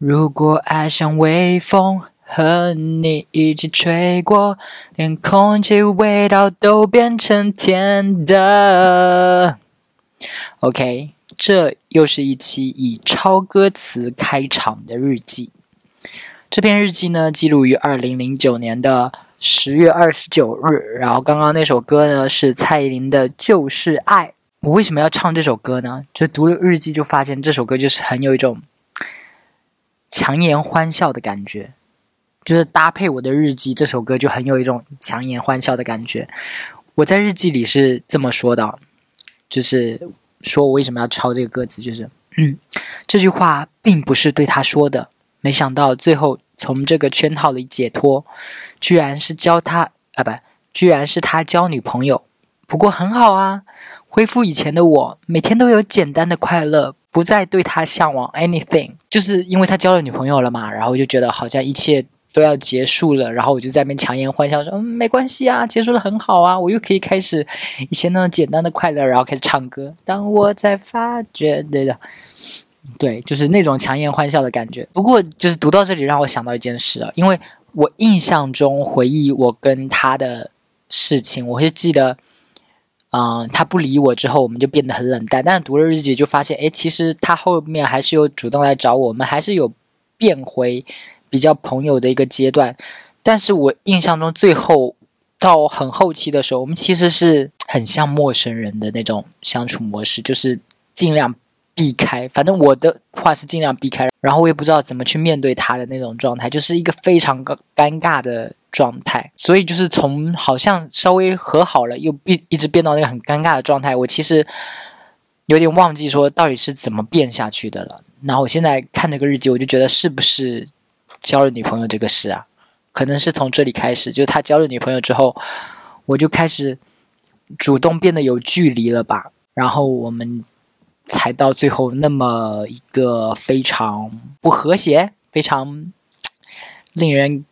如果爱像微风，和你一起吹过，连空气味道都变成甜的。OK，这又是一期以超歌词开场的日记。这篇日记呢，记录于二零零九年的十月二十九日。然后刚刚那首歌呢，是蔡依林的《就是爱》。我为什么要唱这首歌呢？就读了日记，就发现这首歌就是很有一种强颜欢笑的感觉，就是搭配我的日记，这首歌就很有一种强颜欢笑的感觉。我在日记里是这么说的，就是说我为什么要抄这个歌词，就是嗯，这句话并不是对他说的。没想到最后从这个圈套里解脱，居然是教他啊，不，居然是他交女朋友。不过很好啊，恢复以前的我，每天都有简单的快乐，不再对他向往 anything。就是因为他交了女朋友了嘛，然后就觉得好像一切都要结束了，然后我就在那边强颜欢笑说：“嗯，没关系啊，结束了很好啊，我又可以开始以前那种简单的快乐，然后开始唱歌。当我在发觉，对的。”对，就是那种强颜欢笑的感觉。不过，就是读到这里，让我想到一件事啊，因为我印象中回忆我跟他的事情，我会记得，嗯，他不理我之后，我们就变得很冷淡。但是读了日记，就发现，哎，其实他后面还是有主动来找我们，还是有变回比较朋友的一个阶段。但是我印象中，最后到很后期的时候，我们其实是很像陌生人的那种相处模式，就是尽量。避开，反正我的话是尽量避开，然后我也不知道怎么去面对他的那种状态，就是一个非常尴尴尬的状态。所以就是从好像稍微和好了，又一一直变到那个很尴尬的状态。我其实有点忘记说到底是怎么变下去的了。然后我现在看这个日记，我就觉得是不是交了女朋友这个事啊？可能是从这里开始，就是他交了女朋友之后，我就开始主动变得有距离了吧？然后我们。才到最后那么一个非常不和谐、非常令人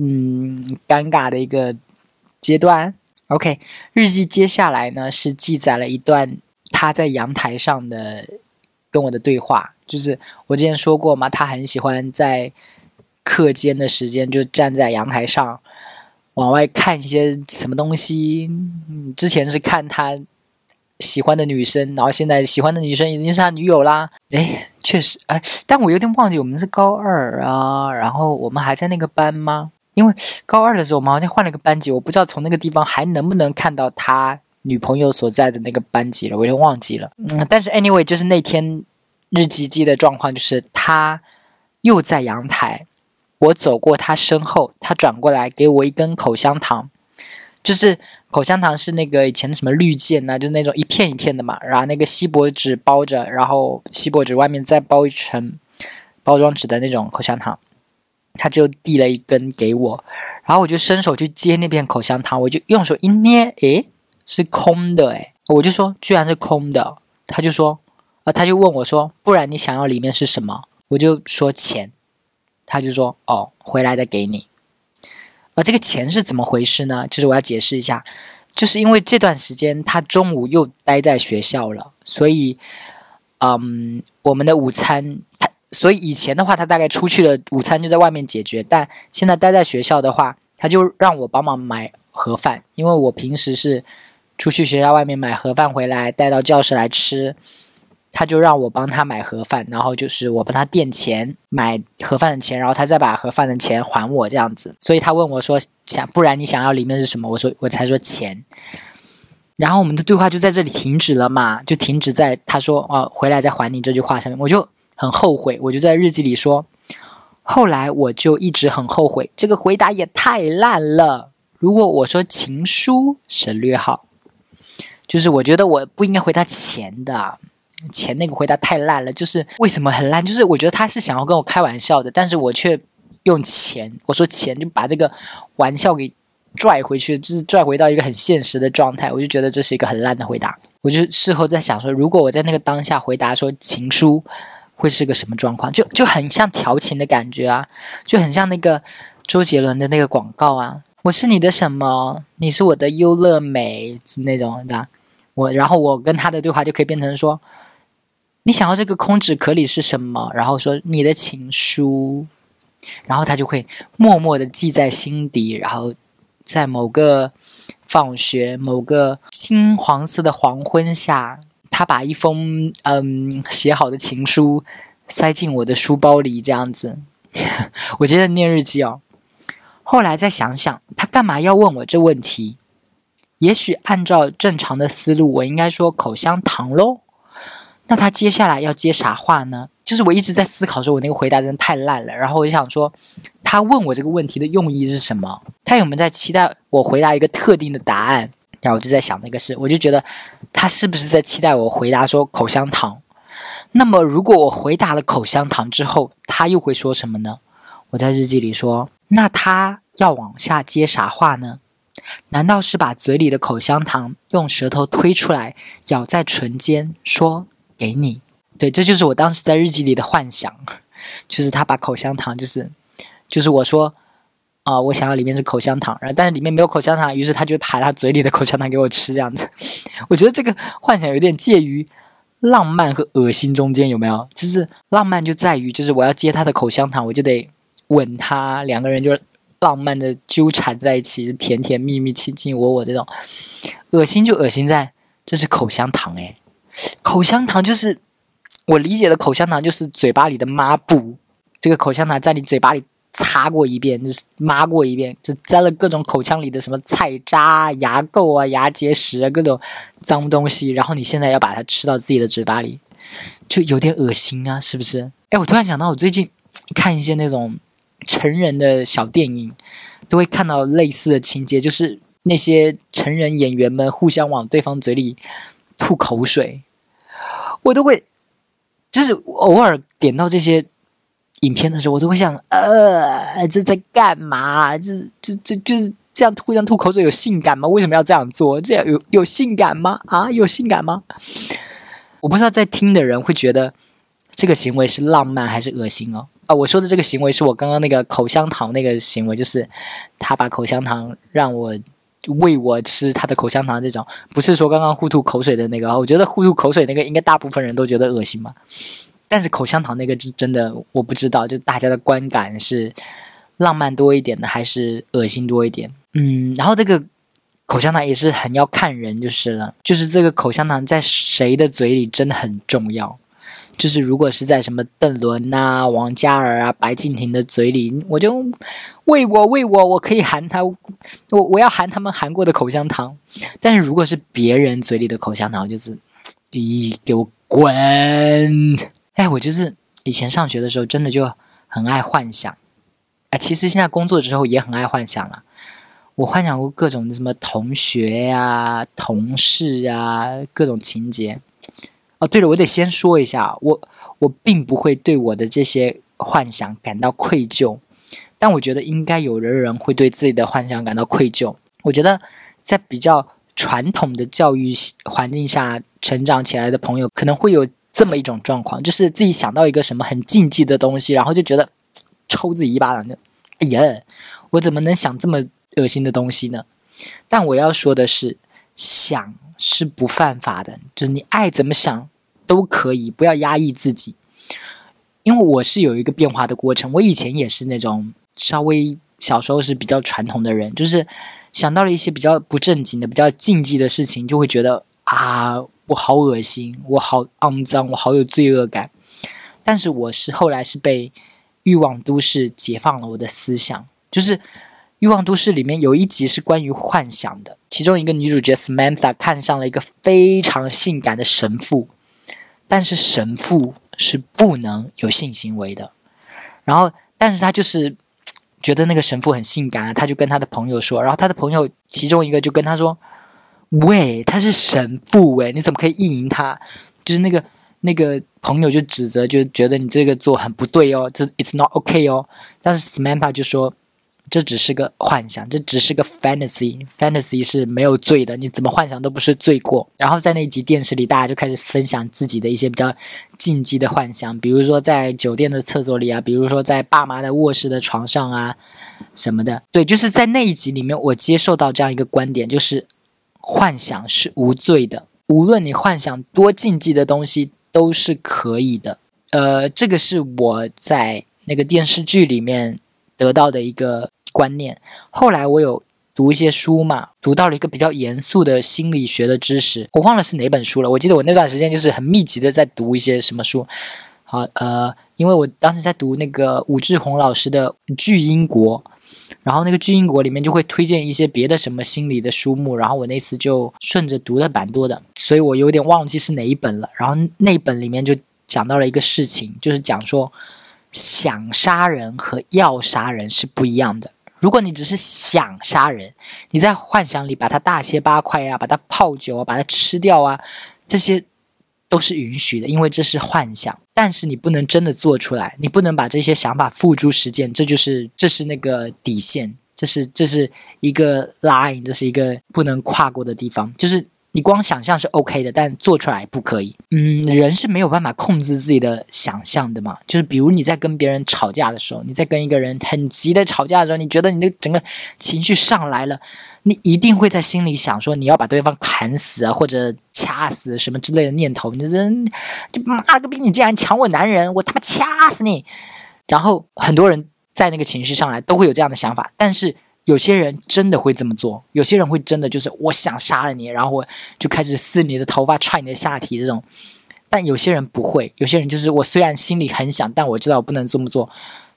嗯尴尬的一个阶段。OK，日记接下来呢是记载了一段他在阳台上的跟我的对话，就是我之前说过嘛，他很喜欢在课间的时间就站在阳台上往外看一些什么东西。之前是看他。喜欢的女生，然后现在喜欢的女生已经是他女友啦。哎，确实，哎，但我有点忘记我们是高二啊，然后我们还在那个班吗？因为高二的时候我们好像换了个班级，我不知道从那个地方还能不能看到他女朋友所在的那个班级了，我有点忘记了。嗯，但是 anyway，就是那天日记记的状况，就是他又在阳台，我走过他身后，他转过来给我一根口香糖。就是口香糖是那个以前的什么绿箭呐，就那种一片一片的嘛，然后那个锡箔纸包着，然后锡箔纸外面再包一层包装纸的那种口香糖，他就递了一根给我，然后我就伸手去接那片口香糖，我就用手一捏，诶，是空的，诶，我就说居然是空的，他就说，啊，他就问我说，不然你想要里面是什么？我就说钱，他就说，哦，回来再给你。而这个钱是怎么回事呢？就是我要解释一下，就是因为这段时间他中午又待在学校了，所以，嗯，我们的午餐他，所以以前的话他大概出去了，午餐就在外面解决。但现在待在学校的话，他就让我帮忙买盒饭，因为我平时是出去学校外面买盒饭回来带到教室来吃。他就让我帮他买盒饭，然后就是我帮他垫钱买盒饭的钱，然后他再把盒饭的钱还我这样子。所以他问我说：“想不然你想要里面是什么？”我说：“我才说钱。”然后我们的对话就在这里停止了嘛，就停止在他说“哦，回来再还你”这句话上面。我就很后悔，我就在日记里说：“后来我就一直很后悔，这个回答也太烂了。如果我说情书，省略号，就是我觉得我不应该回答钱的。”钱那个回答太烂了，就是为什么很烂？就是我觉得他是想要跟我开玩笑的，但是我却用钱，我说钱就把这个玩笑给拽回去，就是拽回到一个很现实的状态。我就觉得这是一个很烂的回答。我就事后在想说，如果我在那个当下回答说情书，会是个什么状况？就就很像调情的感觉啊，就很像那个周杰伦的那个广告啊，我是你的什么？你是我的优乐美那种的。我然后我跟他的对话就可以变成说。你想要这个空纸壳里是什么？然后说你的情书，然后他就会默默的记在心底，然后在某个放学、某个金黄色的黄昏下，他把一封嗯写好的情书塞进我的书包里，这样子。我觉得念日记哦。后来再想想，他干嘛要问我这问题？也许按照正常的思路，我应该说口香糖喽。那他接下来要接啥话呢？就是我一直在思考，说我那个回答真的太烂了。然后我就想说，他问我这个问题的用意是什么？他有没有在期待我回答一个特定的答案？然后我就在想那个事，我就觉得他是不是在期待我回答说口香糖？那么如果我回答了口香糖之后，他又会说什么呢？我在日记里说，那他要往下接啥话呢？难道是把嘴里的口香糖用舌头推出来，咬在唇间说？给你，对，这就是我当时在日记里的幻想，就是他把口香糖，就是，就是我说，啊，我想要里面是口香糖，然后但是里面没有口香糖，于是他就把他嘴里的口香糖给我吃，这样子。我觉得这个幻想有点介于浪漫和恶心中间，有没有？就是浪漫就在于，就是我要接他的口香糖，我就得吻他，两个人就浪漫的纠缠在一起，甜甜蜜蜜、卿卿我我这种。恶心就恶心在这是口香糖，诶。口香糖就是我理解的口香糖，就是嘴巴里的抹布。这个口香糖在你嘴巴里擦过一遍，就是抹过一遍，就沾了各种口腔里的什么菜渣、牙垢啊、牙结石啊，各种脏东西。然后你现在要把它吃到自己的嘴巴里，就有点恶心啊，是不是？哎，我突然想到，我最近看一些那种成人的小电影，都会看到类似的情节，就是那些成人演员们互相往对方嘴里。吐口水，我都会，就是偶尔点到这些影片的时候，我都会想，呃，这在干嘛？这这这就是这样互相吐口水有性感吗？为什么要这样做？这样有有性感吗？啊，有性感吗？我不知道在听的人会觉得这个行为是浪漫还是恶心哦。啊，我说的这个行为是我刚刚那个口香糖那个行为，就是他把口香糖让我。喂我吃他的口香糖这种，不是说刚刚互吐口水的那个。我觉得互吐口水那个，应该大部分人都觉得恶心吧。但是口香糖那个，就真的我不知道，就大家的观感是浪漫多一点的，还是恶心多一点？嗯，然后这个口香糖也是很要看人就是了，就是这个口香糖在谁的嘴里真的很重要。就是如果是在什么邓伦啊、王嘉尔啊、白敬亭的嘴里，我就喂我喂我，我可以含他，我我要含他们含过的口香糖。但是如果是别人嘴里的口香糖，就是，咦，给我滚！哎，我就是以前上学的时候，真的就很爱幻想。啊，其实现在工作之后也很爱幻想了。我幻想过各种什么同学呀、同事啊，各种情节。哦，对了，我得先说一下，我我并不会对我的这些幻想感到愧疚，但我觉得应该有的人会对自己的幻想感到愧疚。我觉得在比较传统的教育环境下成长起来的朋友，可能会有这么一种状况，就是自己想到一个什么很禁忌的东西，然后就觉得 抽自己一巴掌，就哎呀，我怎么能想这么恶心的东西呢？但我要说的是，想。是不犯法的，就是你爱怎么想都可以，不要压抑自己。因为我是有一个变化的过程，我以前也是那种稍微小时候是比较传统的人，就是想到了一些比较不正经的、比较禁忌的事情，就会觉得啊，我好恶心，我好肮脏，我好有罪恶感。但是我是后来是被《欲望都市》解放了我的思想，就是《欲望都市》里面有一集是关于幻想的。其中一个女主角 Samantha 看上了一个非常性感的神父，但是神父是不能有性行为的。然后，但是他就是觉得那个神父很性感啊，他就跟他的朋友说，然后他的朋友其中一个就跟他说：“喂，他是神父，喂，你怎么可以意淫他？”就是那个那个朋友就指责，就觉得你这个做很不对哦，这 It's not OK 哦。但是 Samantha 就说。这只是个幻想，这只是个 fantasy，fantasy 是没有罪的，你怎么幻想都不是罪过。然后在那集电视里，大家就开始分享自己的一些比较禁忌的幻想，比如说在酒店的厕所里啊，比如说在爸妈的卧室的床上啊，什么的。对，就是在那一集里面，我接受到这样一个观点，就是幻想是无罪的，无论你幻想多禁忌的东西，都是可以的。呃，这个是我在那个电视剧里面得到的一个观念。后来我有读一些书嘛，读到了一个比较严肃的心理学的知识，我忘了是哪本书了。我记得我那段时间就是很密集的在读一些什么书。好，呃，因为我当时在读那个武志红老师的《巨婴国》，然后那个《巨婴国》里面就会推荐一些别的什么心理的书目，然后我那次就顺着读的蛮多的，所以我有点忘记是哪一本了。然后那本里面就。讲到了一个事情，就是讲说想杀人和要杀人是不一样的。如果你只是想杀人，你在幻想里把他大卸八块啊，把他泡酒啊，把他吃掉啊，这些都是允许的，因为这是幻想。但是你不能真的做出来，你不能把这些想法付诸实践，这就是这是那个底线，这是这是一个 line，这是一个不能跨过的地方，就是。你光想象是 OK 的，但做出来不可以。嗯，人是没有办法控制自己的想象的嘛。就是比如你在跟别人吵架的时候，你在跟一个人很急的吵架的时候，你觉得你的整个情绪上来了，你一定会在心里想说你要把对方砍死啊，或者掐死什么之类的念头。你这妈个逼，你竟然抢我男人，我他妈掐死你！然后很多人在那个情绪上来都会有这样的想法，但是。有些人真的会这么做，有些人会真的就是我想杀了你，然后我就开始撕你的头发、踹你的下体这种。但有些人不会，有些人就是我虽然心里很想，但我知道我不能这么做，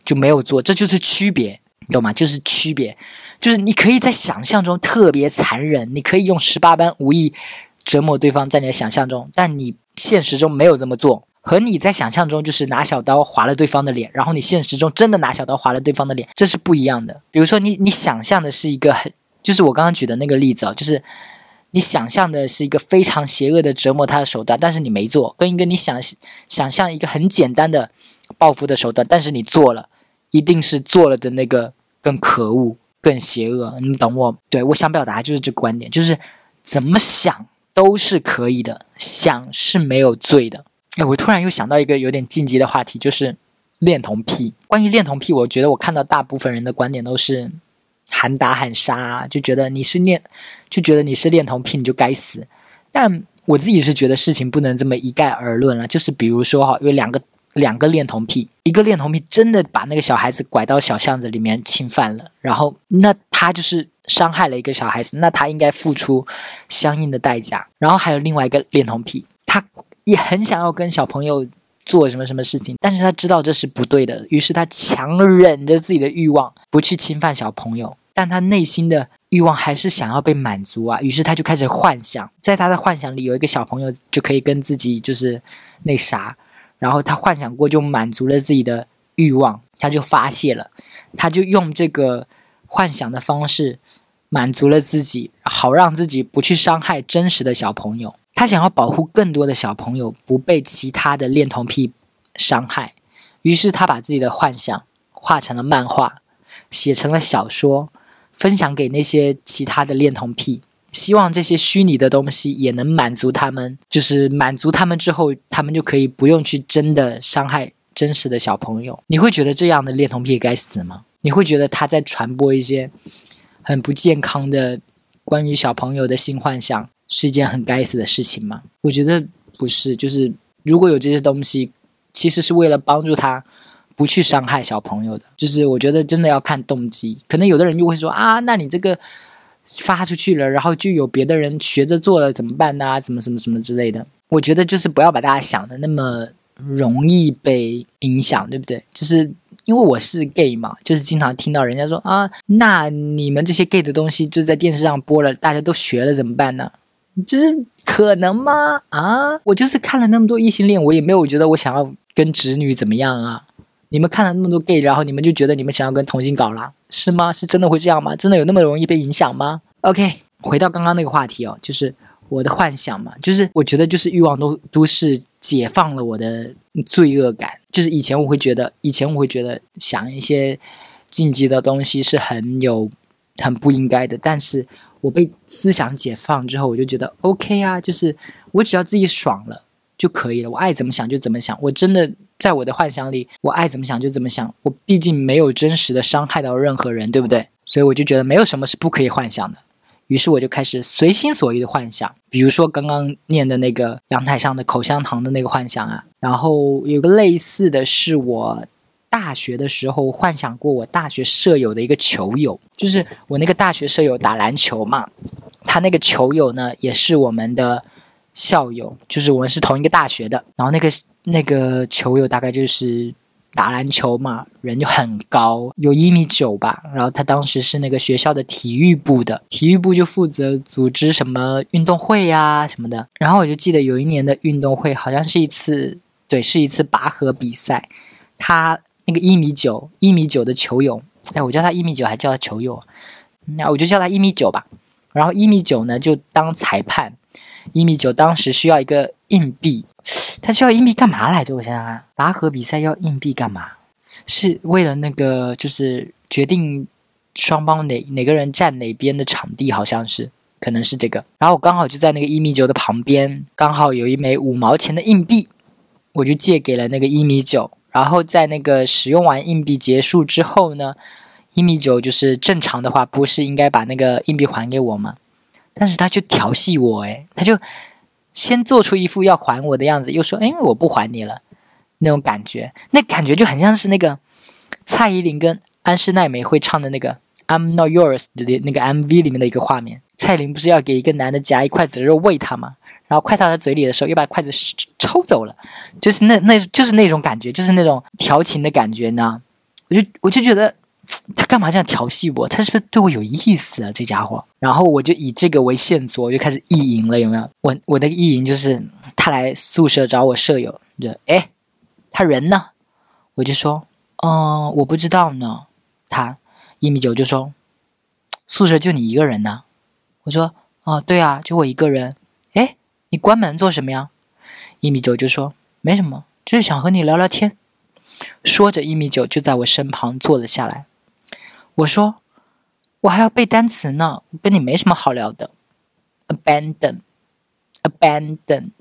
就没有做。这就是区别，你懂吗？就是区别，就是你可以在想象中特别残忍，你可以用十八般武艺折磨对方，在你的想象中，但你现实中没有这么做。和你在想象中就是拿小刀划了对方的脸，然后你现实中真的拿小刀划了对方的脸，这是不一样的。比如说，你你想象的是一个很，就是我刚刚举的那个例子哦，就是你想象的是一个非常邪恶的折磨他的手段，但是你没做；跟一个你想想象一个很简单的报复的手段，但是你做了，一定是做了的那个更可恶、更邪恶。你懂我？对我想表达就是这个观点，就是怎么想都是可以的，想是没有罪的。哎，我突然又想到一个有点晋级的话题，就是恋童癖。关于恋童癖，我觉得我看到大部分人的观点都是喊打喊杀，就觉得你是恋，就觉得你是恋童癖，你就该死。但我自己是觉得事情不能这么一概而论了。就是比如说哈，有两个两个恋童癖，一个恋童癖真的把那个小孩子拐到小巷子里面侵犯了，然后那他就是伤害了一个小孩子，那他应该付出相应的代价。然后还有另外一个恋童癖，他。也很想要跟小朋友做什么什么事情，但是他知道这是不对的，于是他强忍着自己的欲望不去侵犯小朋友，但他内心的欲望还是想要被满足啊，于是他就开始幻想，在他的幻想里有一个小朋友就可以跟自己就是那啥，然后他幻想过就满足了自己的欲望，他就发泄了，他就用这个幻想的方式满足了自己，好让自己不去伤害真实的小朋友。他想要保护更多的小朋友不被其他的恋童癖伤害，于是他把自己的幻想画成了漫画，写成了小说，分享给那些其他的恋童癖，希望这些虚拟的东西也能满足他们，就是满足他们之后，他们就可以不用去真的伤害真实的小朋友。你会觉得这样的恋童癖该死吗？你会觉得他在传播一些很不健康的关于小朋友的性幻想？是一件很该死的事情吗？我觉得不是。就是如果有这些东西，其实是为了帮助他不去伤害小朋友的。就是我觉得真的要看动机。可能有的人就会说啊，那你这个发出去了，然后就有别的人学着做了，怎么办呢？怎么什么什么之类的？我觉得就是不要把大家想的那么容易被影响，对不对？就是因为我是 gay 嘛，就是经常听到人家说啊，那你们这些 gay 的东西就在电视上播了，大家都学了，怎么办呢？就是可能吗？啊，我就是看了那么多异性恋，我也没有觉得我想要跟直女怎么样啊。你们看了那么多 gay，然后你们就觉得你们想要跟同性搞啦，是吗？是真的会这样吗？真的有那么容易被影响吗？OK，回到刚刚那个话题哦，就是我的幻想嘛，就是我觉得就是欲望都都是解放了我的罪恶感。就是以前我会觉得，以前我会觉得想一些禁忌的东西是很有很不应该的，但是。我被思想解放之后，我就觉得 OK 啊，就是我只要自己爽了就可以了，我爱怎么想就怎么想。我真的在我的幻想里，我爱怎么想就怎么想。我毕竟没有真实的伤害到任何人，对不对？所以我就觉得没有什么是不可以幻想的。于是我就开始随心所欲的幻想，比如说刚刚念的那个阳台上的口香糖的那个幻想啊，然后有个类似的是我大学的时候幻想过我大学舍友的一个球友，就是我那个大学舍友打篮球嘛，他那个球友呢也是我们的校友，就是我们是同一个大学的，然后那个那个球友大概就是。打篮球嘛，人就很高，有一米九吧。然后他当时是那个学校的体育部的，体育部就负责组织什么运动会呀什么的。然后我就记得有一年的运动会，好像是一次，对，是一次拔河比赛。他那个一米九，一米九的球友，哎，我叫他一米九，还叫他球友，那我就叫他一米九吧。然后一米九呢，就当裁判。一米九当时需要一个硬币。他需要硬币干嘛来着？我想想啊，拔河比赛要硬币干嘛？是为了那个，就是决定双方哪哪个人站哪边的场地，好像是，可能是这个。然后我刚好就在那个一米九的旁边，刚好有一枚五毛钱的硬币，我就借给了那个一米九。然后在那个使用完硬币结束之后呢，一米九就是正常的话，不是应该把那个硬币还给我吗？但是他就调戏我，诶，他就。先做出一副要还我的样子，又说：“哎，我不还你了。”那种感觉，那感觉就很像是那个蔡依林跟安室奈美会唱的那个《I'm Not Yours》的那个 MV 里面的一个画面。蔡依林不是要给一个男的夹一筷子肉喂他吗？然后快到他嘴里的时候，又把筷子抽走了，就是那那就是那种感觉，就是那种调情的感觉呢。我就我就觉得。他干嘛这样调戏我？他是不是对我有意思啊？这家伙！然后我就以这个为线索，我就开始意淫了。有没有？我我的意淫就是他来宿舍找我舍友，就哎，他人呢？我就说，嗯，我不知道呢。他一米九就说，宿舍就你一个人呢？我说，哦，对啊，就我一个人。你关门做什么呀？一米九就说，没什么，就是想和你聊聊天。说着，一米九就在我身旁坐了下来。我说：“我还要背单词呢，跟你没什么好聊的。” Abandon, abandon,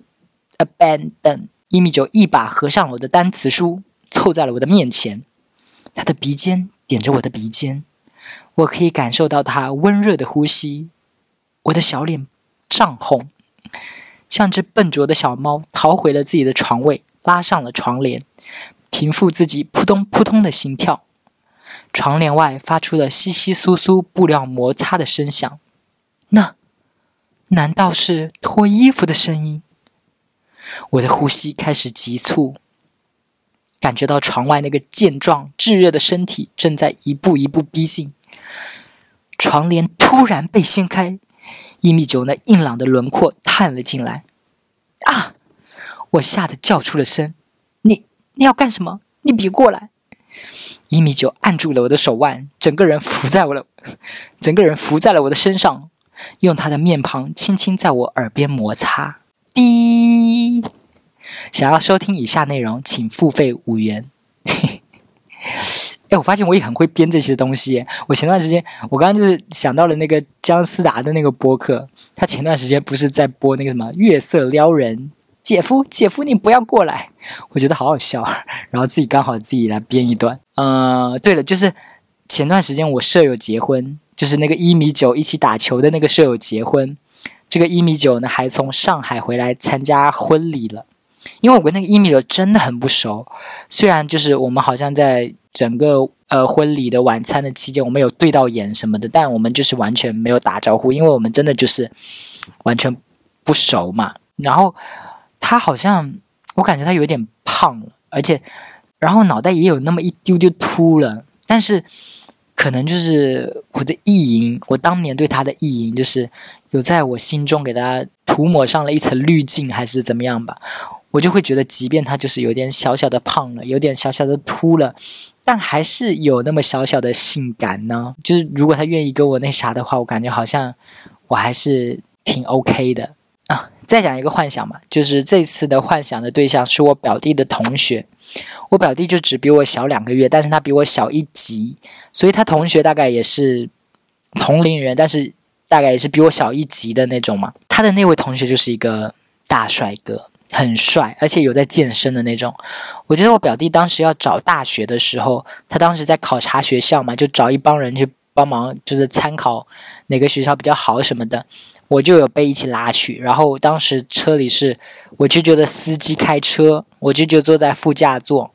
abandon。一米九一把合上了我的单词书，凑在了我的面前。他的鼻尖点着我的鼻尖，我可以感受到他温热的呼吸。我的小脸涨红，像只笨拙的小猫，逃回了自己的床位，拉上了床帘，平复自己扑通扑通的心跳。床帘外发出了窸窸窣窣布料摩擦的声响，那难道是脱衣服的声音？我的呼吸开始急促，感觉到床外那个健壮炙热的身体正在一步一步逼近。床帘突然被掀开，一米九那硬朗的轮廓探了进来。啊！我吓得叫出了声：“你你要干什么？你别过来！”一米九按住了我的手腕，整个人伏在我的，整个人伏在了我的身上，用他的面庞轻轻在我耳边摩擦。滴，想要收听以下内容，请付费五元。哎，我发现我也很会编这些东西。我前段时间，我刚刚就是想到了那个姜思达的那个播客，他前段时间不是在播那个什么月色撩人。姐夫，姐夫，你不要过来！我觉得好好笑，然后自己刚好自己来编一段。呃，对了，就是前段时间我舍友结婚，就是那个一米九一起打球的那个舍友结婚，这个一米九呢还从上海回来参加婚礼了。因为我跟那个一米九真的很不熟，虽然就是我们好像在整个呃婚礼的晚餐的期间，我们有对到眼什么的，但我们就是完全没有打招呼，因为我们真的就是完全不熟嘛。然后。他好像，我感觉他有点胖了，而且，然后脑袋也有那么一丢丢秃了。但是，可能就是我的意淫，我当年对他的意淫，就是有在我心中给他涂抹上了一层滤镜，还是怎么样吧。我就会觉得，即便他就是有点小小的胖了，有点小小的秃了，但还是有那么小小的性感呢。就是如果他愿意跟我那啥的话，我感觉好像我还是挺 OK 的啊。再讲一个幻想嘛，就是这次的幻想的对象是我表弟的同学。我表弟就只比我小两个月，但是他比我小一级，所以他同学大概也是同龄人，但是大概也是比我小一级的那种嘛。他的那位同学就是一个大帅哥，很帅，而且有在健身的那种。我记得我表弟当时要找大学的时候，他当时在考察学校嘛，就找一帮人去帮忙，就是参考哪个学校比较好什么的，我就有被一起拉去。然后当时车里是，我就觉得司机开车，我就就坐在副驾座，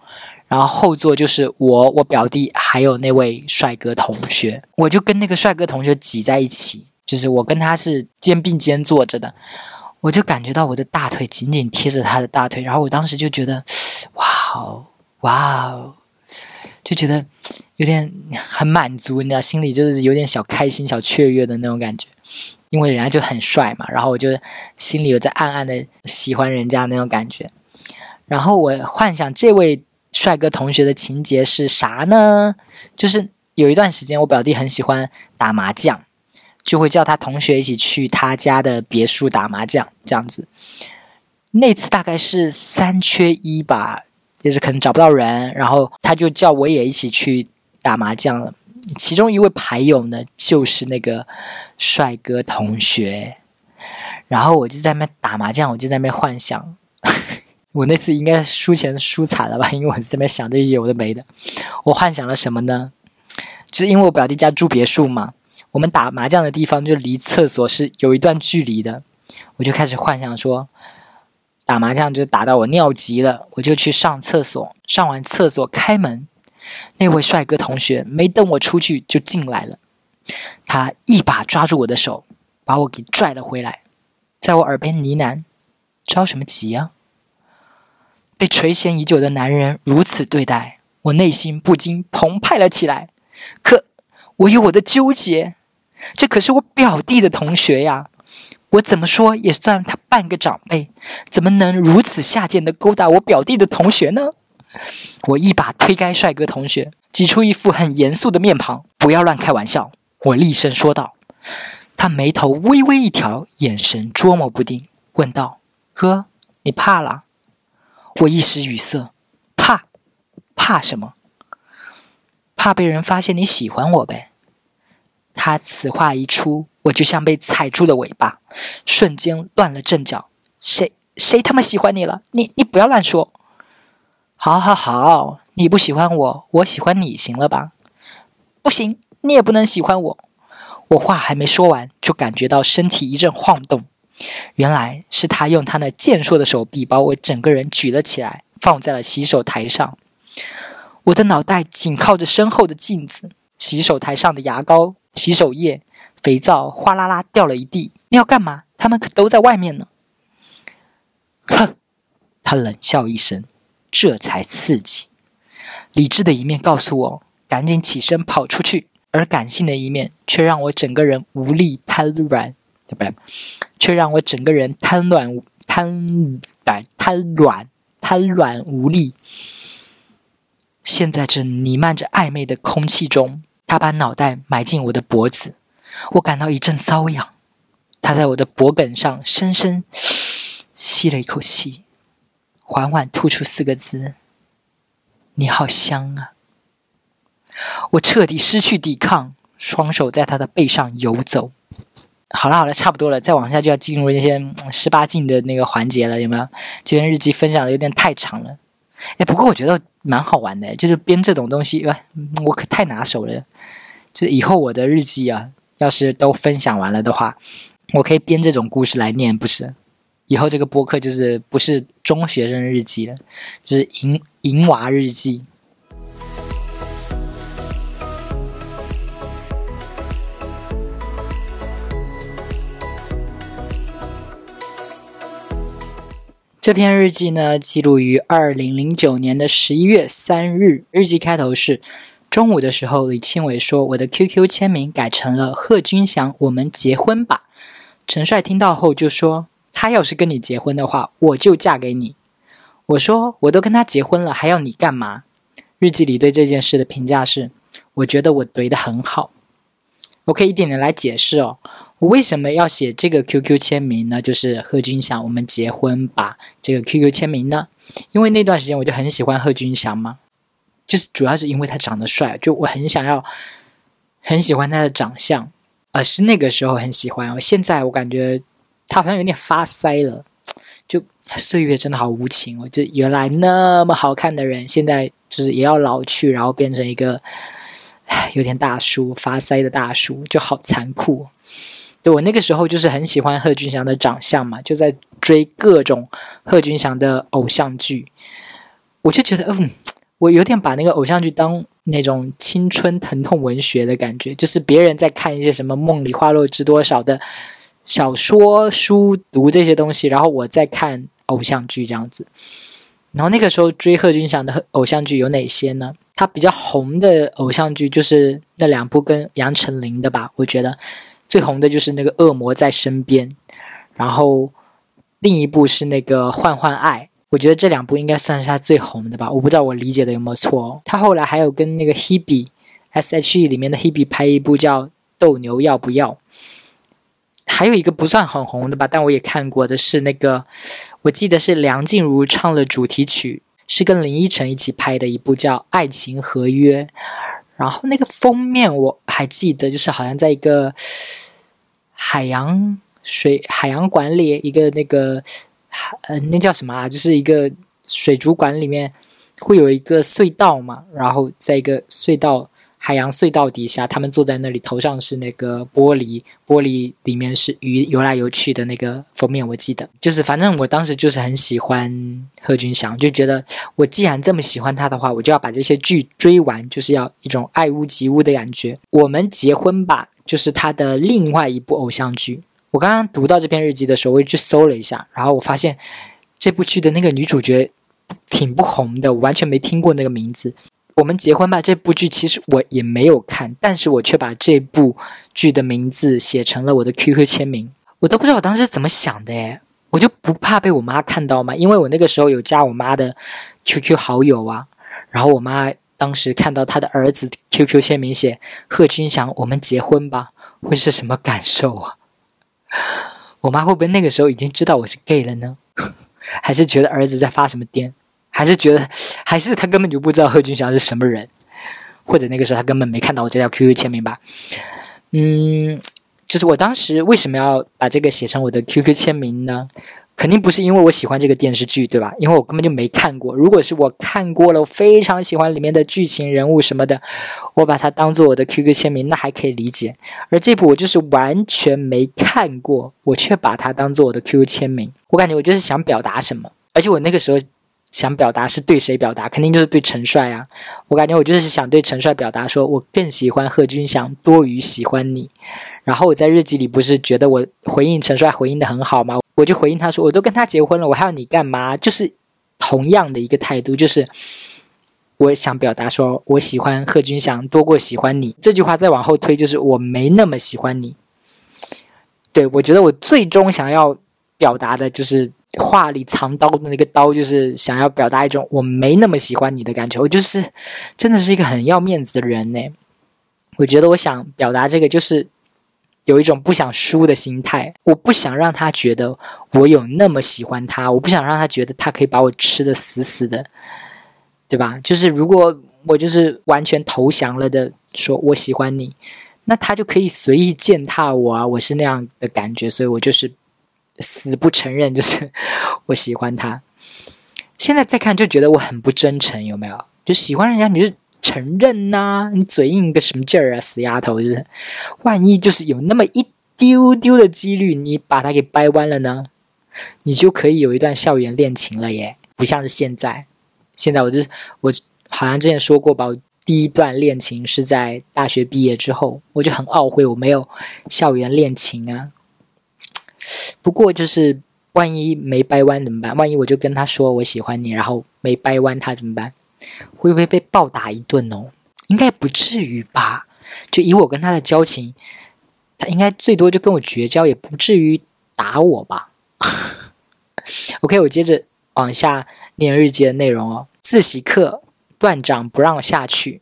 然后后座就是我、我表弟还有那位帅哥同学，我就跟那个帅哥同学挤在一起，就是我跟他是肩并肩坐着的，我就感觉到我的大腿紧紧贴着他的大腿，然后我当时就觉得，哇哦，哇哦。就觉得有点很满足，你知道，心里就是有点小开心、小雀跃的那种感觉，因为人家就很帅嘛。然后我就心里有在暗暗的喜欢人家那种感觉。然后我幻想这位帅哥同学的情节是啥呢？就是有一段时间，我表弟很喜欢打麻将，就会叫他同学一起去他家的别墅打麻将，这样子。那次大概是三缺一吧。就是可能找不到人，然后他就叫我也一起去打麻将了。其中一位牌友呢，就是那个帅哥同学。然后我就在那边打麻将，我就在那边幻想，我那次应该输钱输惨了吧？因为我在那边想这些有的没的。我幻想了什么呢？就是因为我表弟家住别墅嘛，我们打麻将的地方就离厕所是有一段距离的，我就开始幻想说。打麻将就打到我尿急了，我就去上厕所。上完厕所开门，那位帅哥同学没等我出去就进来了。他一把抓住我的手，把我给拽了回来，在我耳边呢喃：“着什么急呀？”被垂涎已久的男人如此对待，我内心不禁澎湃了起来。可我有我的纠结，这可是我表弟的同学呀。我怎么说也算他半个长辈，怎么能如此下贱的勾搭我表弟的同学呢？我一把推开帅哥同学，挤出一副很严肃的面庞：“不要乱开玩笑！”我厉声说道。他眉头微微一挑，眼神捉摸不定，问道：“哥，你怕了？”我一时语塞：“怕？怕什么？怕被人发现你喜欢我呗。”他此话一出。我就像被踩住了尾巴，瞬间乱了阵脚。谁谁他妈喜欢你了？你你不要乱说。好好好，你不喜欢我，我喜欢你，行了吧？不行，你也不能喜欢我。我话还没说完，就感觉到身体一阵晃动。原来是他用他那健硕的手臂把我整个人举了起来，放在了洗手台上。我的脑袋紧靠着身后的镜子，洗手台上的牙膏、洗手液。肥皂哗啦啦掉了一地，你要干嘛？他们可都在外面呢。哼，他冷笑一声，这才刺激。理智的一面告诉我赶紧起身跑出去，而感性的一面却让我整个人无力瘫软，对不对？却让我整个人瘫软、瘫软、瘫软、瘫软无力。现在这弥漫着暧昧的空气中，他把脑袋埋进我的脖子。我感到一阵瘙痒，他在我的脖颈上深深吸了一口气，缓缓吐出四个字：“你好香啊！”我彻底失去抵抗，双手在他的背上游走。好了好了，差不多了，再往下就要进入那些十八禁的那个环节了，有没有？这篇日记分享的有点太长了。哎，不过我觉得蛮好玩的，就是编这种东西，我可太拿手了。就是以后我的日记啊。要是都分享完了的话，我可以编这种故事来念，不是？以后这个播客就是不是中学生日记了，就是银银娃日记。这篇日记呢，记录于二零零九年的十一月三日。日记开头是。中午的时候，李庆伟说：“我的 QQ 签名改成了贺军翔，我们结婚吧。”陈帅听到后就说：“他要是跟你结婚的话，我就嫁给你。”我说：“我都跟他结婚了，还要你干嘛？”日记里对这件事的评价是：“我觉得我怼得很好。”我可以一点点来解释哦，我为什么要写这个 QQ 签名呢？就是贺军翔，我们结婚吧。这个 QQ 签名呢，因为那段时间我就很喜欢贺军翔嘛。就是主要是因为他长得帅，就我很想要，很喜欢他的长相，呃，是那个时候很喜欢。现在我感觉他好像有点发腮了，就岁月真的好无情哦。就原来那么好看的人，现在就是也要老去，然后变成一个有点大叔发腮的大叔，就好残酷。我那个时候就是很喜欢贺军翔的长相嘛，就在追各种贺军翔的偶像剧，我就觉得，嗯，我有点把那个偶像剧当那种青春疼痛文学的感觉，就是别人在看一些什么《梦里花落知多少》的小说书读这些东西，然后我在看偶像剧这样子。然后那个时候追贺军翔的偶像剧有哪些呢？他比较红的偶像剧就是那两部跟杨丞琳的吧，我觉得。最红的就是那个《恶魔在身边》，然后另一部是那个《换换爱》，我觉得这两部应该算是他最红的吧。我不知道我理解的有没有错哦。他后来还有跟那个 Hebe S.H.E 里面的 Hebe 拍一部叫《斗牛要不要》，还有一个不算很红的吧，但我也看过的是那个，我记得是梁静茹唱了主题曲，是跟林依晨一起拍的一部叫《爱情合约》，然后那个封面我还记得，就是好像在一个。海洋水海洋馆里一个那个呃那叫什么啊？就是一个水族馆里面会有一个隧道嘛，然后在一个隧道海洋隧道底下，他们坐在那里，头上是那个玻璃，玻璃里面是鱼游来游去的那个封面，我记得就是反正我当时就是很喜欢贺军翔，就觉得我既然这么喜欢他的话，我就要把这些剧追完，就是要一种爱屋及乌的感觉。我们结婚吧。就是他的另外一部偶像剧。我刚刚读到这篇日记的时候，我也去搜了一下，然后我发现这部剧的那个女主角挺不红的，我完全没听过那个名字。我们结婚吧这部剧其实我也没有看，但是我却把这部剧的名字写成了我的 QQ 签名。我都不知道我当时怎么想的诶，我就不怕被我妈看到吗？因为我那个时候有加我妈的 QQ 好友啊，然后我妈。当时看到他的儿子 QQ 签名写“贺军翔，我们结婚吧”，会是什么感受啊？我妈会不会那个时候已经知道我是 gay 了呢？还是觉得儿子在发什么癫？还是觉得，还是他根本就不知道贺军翔是什么人？或者那个时候他根本没看到我这条 QQ 签名吧？嗯，就是我当时为什么要把这个写成我的 QQ 签名呢？肯定不是因为我喜欢这个电视剧，对吧？因为我根本就没看过。如果是我看过了，我非常喜欢里面的剧情、人物什么的，我把它当做我的 QQ 签名，那还可以理解。而这部我就是完全没看过，我却把它当做我的 QQ 签名。我感觉我就是想表达什么，而且我那个时候想表达是对谁表达？肯定就是对陈帅啊！我感觉我就是想对陈帅表达，说我更喜欢贺军翔多于喜欢你。然后我在日记里不是觉得我回应陈帅回应的很好吗？我就回应他说：“我都跟他结婚了，我还要你干嘛？”就是同样的一个态度，就是我想表达说我喜欢贺军翔多过喜欢你。这句话再往后推，就是我没那么喜欢你。对我觉得我最终想要表达的就是话里藏刀的那个刀，就是想要表达一种我没那么喜欢你的感觉。我就是真的是一个很要面子的人呢。我觉得我想表达这个就是。有一种不想输的心态，我不想让他觉得我有那么喜欢他，我不想让他觉得他可以把我吃的死死的，对吧？就是如果我就是完全投降了的，说我喜欢你，那他就可以随意践踏我啊！我是那样的感觉，所以我就是死不承认，就是我喜欢他。现在再看就觉得我很不真诚，有没有？就喜欢人家，你就。承认呐，你嘴硬个什么劲儿啊，死丫头！就是，万一就是有那么一丢丢的几率，你把它给掰弯了呢，你就可以有一段校园恋情了耶！不像是现在，现在我就是我好像之前说过吧，我第一段恋情是在大学毕业之后，我就很懊悔我没有校园恋情啊。不过就是万一没掰弯怎么办？万一我就跟他说我喜欢你，然后没掰弯他怎么办？会不会被暴打一顿哦？应该不至于吧？就以我跟他的交情，他应该最多就跟我绝交，也不至于打我吧？OK，我接着往下念日记的内容哦。自习课段长不让下去，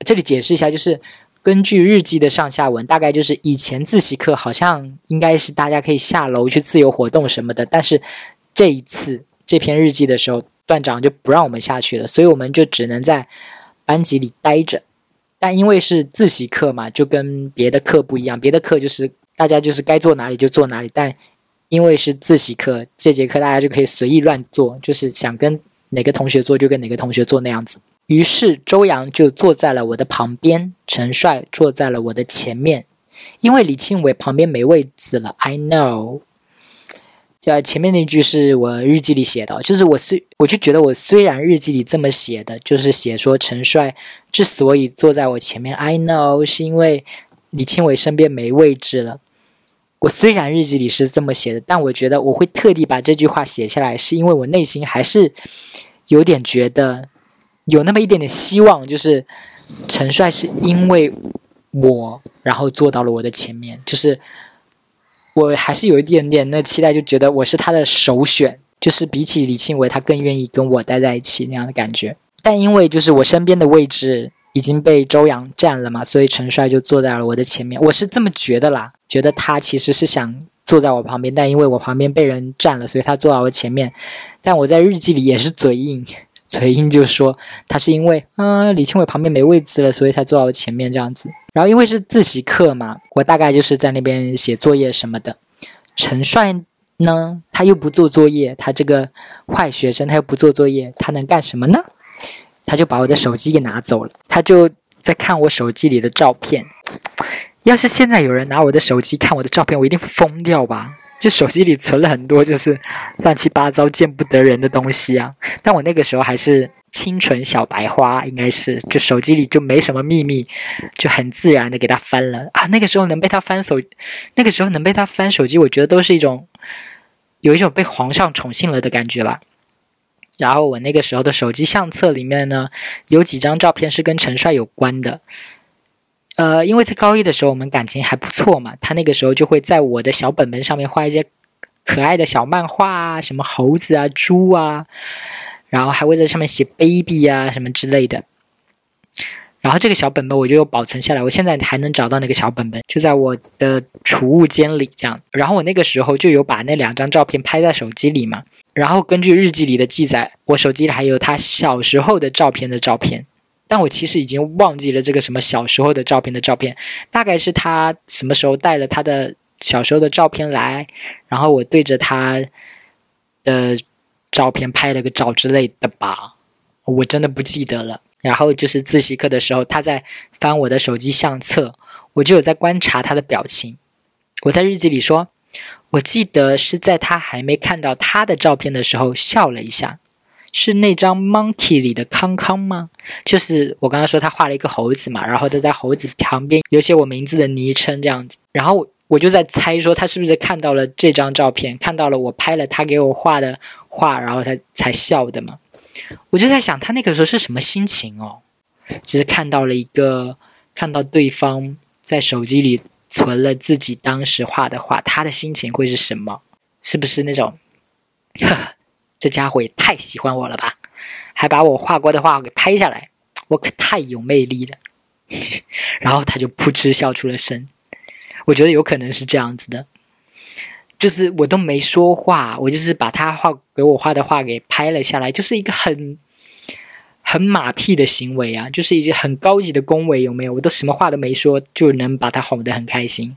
这里解释一下，就是根据日记的上下文，大概就是以前自习课好像应该是大家可以下楼去自由活动什么的，但是这一次这篇日记的时候。段长就不让我们下去了，所以我们就只能在班级里待着。但因为是自习课嘛，就跟别的课不一样。别的课就是大家就是该坐哪里就坐哪里，但因为是自习课，这节课大家就可以随意乱坐，就是想跟哪个同学坐就跟哪个同学坐那样子。于是周洋就坐在了我的旁边，陈帅坐在了我的前面。因为李庆伟旁边没位子了，I know。呃，前面那句是我日记里写的，就是我虽我就觉得我虽然日记里这么写的，就是写说陈帅之所以坐在我前面，I know 是因为李庆伟身边没位置了。我虽然日记里是这么写的，但我觉得我会特地把这句话写下来，是因为我内心还是有点觉得。有那么一点点希望，就是陈帅是因为我，然后坐到了我的前面，就是我还是有一点点那期待，就觉得我是他的首选，就是比起李庆伟，他更愿意跟我待在一起那样的感觉。但因为就是我身边的位置已经被周洋占了嘛，所以陈帅就坐在了我的前面。我是这么觉得啦，觉得他其实是想坐在我旁边，但因为我旁边被人占了，所以他坐到我前面。但我在日记里也是嘴硬。嘴硬就说他是因为嗯李庆伟旁边没位置了，所以才坐到我前面这样子。然后因为是自习课嘛，我大概就是在那边写作业什么的。陈帅呢，他又不做作业，他这个坏学生他又不做作业，他能干什么呢？他就把我的手机给拿走了，他就在看我手机里的照片。要是现在有人拿我的手机看我的照片，我一定疯掉吧。就手机里存了很多就是乱七八糟见不得人的东西啊！但我那个时候还是清纯小白花，应该是就手机里就没什么秘密，就很自然的给他翻了啊！那个时候能被他翻手，那个时候能被他翻手机，我觉得都是一种有一种被皇上宠幸了的感觉吧。然后我那个时候的手机相册里面呢，有几张照片是跟陈帅有关的。呃，因为在高一的时候我们感情还不错嘛，他那个时候就会在我的小本本上面画一些可爱的小漫画啊，什么猴子啊、猪啊，然后还会在上面写 baby 啊什么之类的。然后这个小本本我就保存下来，我现在还能找到那个小本本，就在我的储物间里这样。然后我那个时候就有把那两张照片拍在手机里嘛，然后根据日记里的记载，我手机里还有他小时候的照片的照片。但我其实已经忘记了这个什么小时候的照片的照片，大概是他什么时候带了他的小时候的照片来，然后我对着他的照片拍了个照之类的吧，我真的不记得了。然后就是自习课的时候，他在翻我的手机相册，我就有在观察他的表情。我在日记里说，我记得是在他还没看到他的照片的时候笑了一下。是那张 Monkey 里的康康吗？就是我刚刚说他画了一个猴子嘛，然后他在猴子旁边有写我名字的昵称这样子，然后我就在猜说他是不是看到了这张照片，看到了我拍了他给我画的画，然后他才笑的嘛。我就在想他那个时候是什么心情哦？只是看到了一个，看到对方在手机里存了自己当时画的画，他的心情会是什么？是不是那种？这家伙也太喜欢我了吧，还把我画过的画给拍下来，我可太有魅力了。然后他就噗嗤笑出了声。我觉得有可能是这样子的，就是我都没说话，我就是把他画给我画的画给拍了下来，就是一个很很马屁的行为啊，就是一些很高级的恭维，有没有？我都什么话都没说，就能把他哄得很开心。